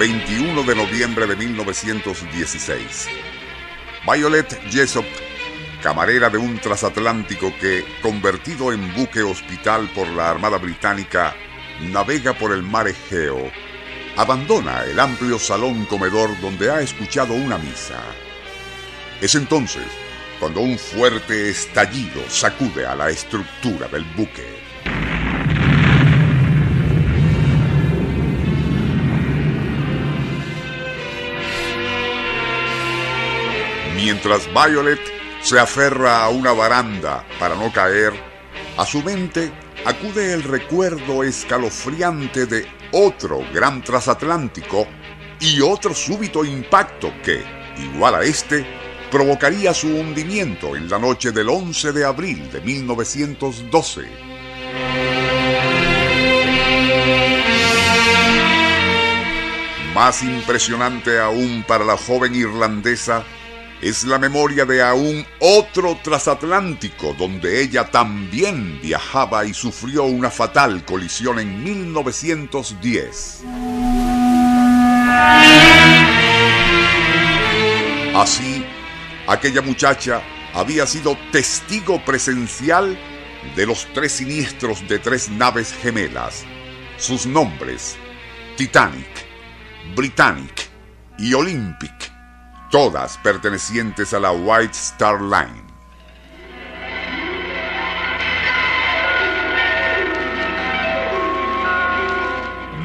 ...21 de noviembre de 1916... Violet Jessop, camarera de un transatlántico que, convertido en buque hospital por la Armada Británica, navega por el mar Egeo, abandona el amplio salón comedor donde ha escuchado una misa. Es entonces cuando un fuerte estallido sacude a la estructura del buque. Mientras Violet se aferra a una baranda para no caer, a su mente acude el recuerdo escalofriante de otro gran transatlántico y otro súbito impacto que, igual a este, provocaría su hundimiento en la noche del 11 de abril de 1912. Más impresionante aún para la joven irlandesa es la memoria de aún otro transatlántico donde ella también viajaba y sufrió una fatal colisión en 1910. Así, aquella muchacha había sido testigo presencial de los tres siniestros de tres naves gemelas. Sus nombres, Titanic, Britannic y Olympic todas pertenecientes a la White Star Line.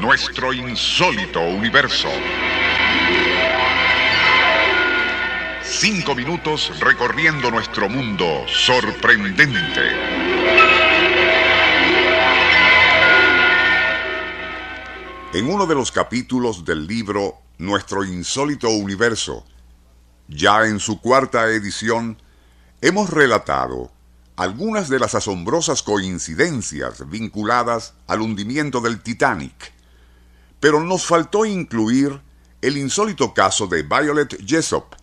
Nuestro insólito universo. Cinco minutos recorriendo nuestro mundo sorprendente. En uno de los capítulos del libro Nuestro insólito universo, ya en su cuarta edición, hemos relatado algunas de las asombrosas coincidencias vinculadas al hundimiento del Titanic, pero nos faltó incluir el insólito caso de Violet Jessop,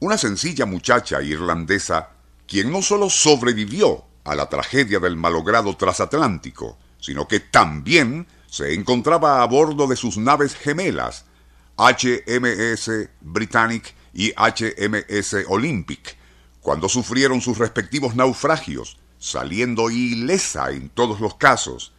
una sencilla muchacha irlandesa quien no solo sobrevivió a la tragedia del malogrado transatlántico, sino que también se encontraba a bordo de sus naves gemelas, HMS Britannic y HMS Olympic, cuando sufrieron sus respectivos naufragios, saliendo ilesa en todos los casos.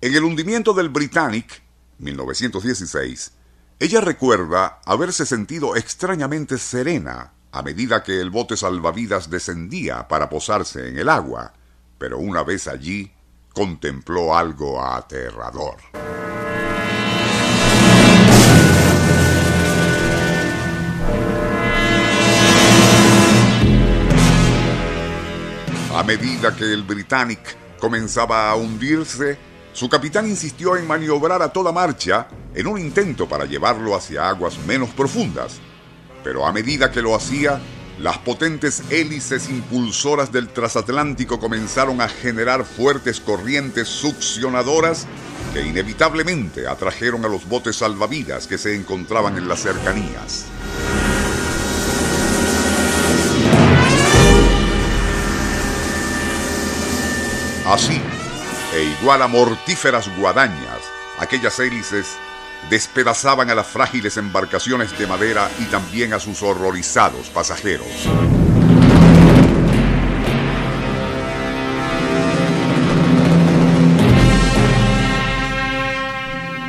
En el hundimiento del Britannic, 1916, ella recuerda haberse sentido extrañamente serena a medida que el bote salvavidas descendía para posarse en el agua, pero una vez allí contempló algo aterrador. Medida que el Britannic comenzaba a hundirse, su capitán insistió en maniobrar a toda marcha en un intento para llevarlo hacia aguas menos profundas. Pero a medida que lo hacía, las potentes hélices impulsoras del transatlántico comenzaron a generar fuertes corrientes succionadoras que inevitablemente atrajeron a los botes salvavidas que se encontraban en las cercanías. Así, e igual a mortíferas guadañas, aquellas hélices despedazaban a las frágiles embarcaciones de madera y también a sus horrorizados pasajeros.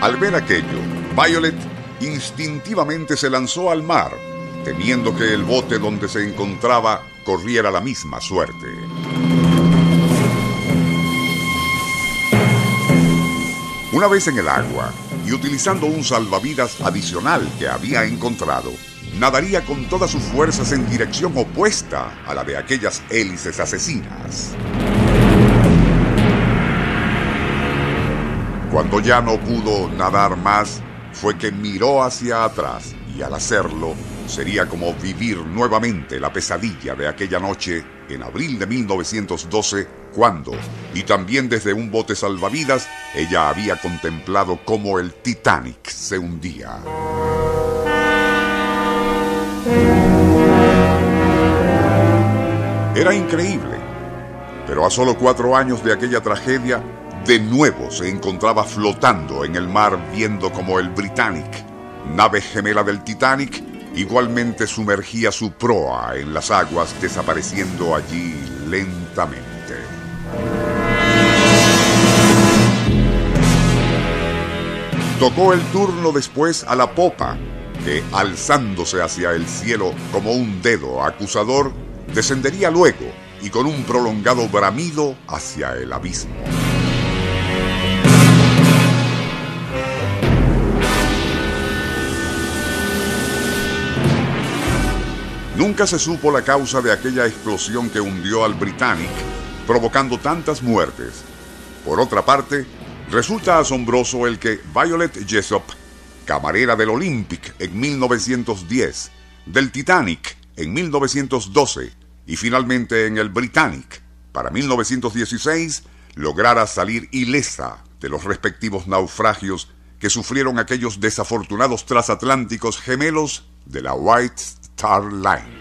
Al ver aquello, Violet instintivamente se lanzó al mar, temiendo que el bote donde se encontraba corriera la misma suerte. Una vez en el agua y utilizando un salvavidas adicional que había encontrado, nadaría con todas sus fuerzas en dirección opuesta a la de aquellas hélices asesinas. Cuando ya no pudo nadar más, fue que miró hacia atrás y al hacerlo sería como vivir nuevamente la pesadilla de aquella noche en abril de 1912, cuando, y también desde un bote salvavidas, ella había contemplado cómo el Titanic se hundía. Era increíble, pero a solo cuatro años de aquella tragedia, de nuevo se encontraba flotando en el mar viendo como el Britannic, nave gemela del Titanic, igualmente sumergía su proa en las aguas desapareciendo allí lentamente. Tocó el turno después a la popa, que alzándose hacia el cielo como un dedo acusador, descendería luego y con un prolongado bramido hacia el abismo. Nunca se supo la causa de aquella explosión que hundió al Britannic, provocando tantas muertes. Por otra parte, resulta asombroso el que Violet Jessop, camarera del Olympic en 1910, del Titanic en 1912 y finalmente en el Britannic para 1916, lograra salir ilesa de los respectivos naufragios que sufrieron aquellos desafortunados transatlánticos gemelos de la White Star Line.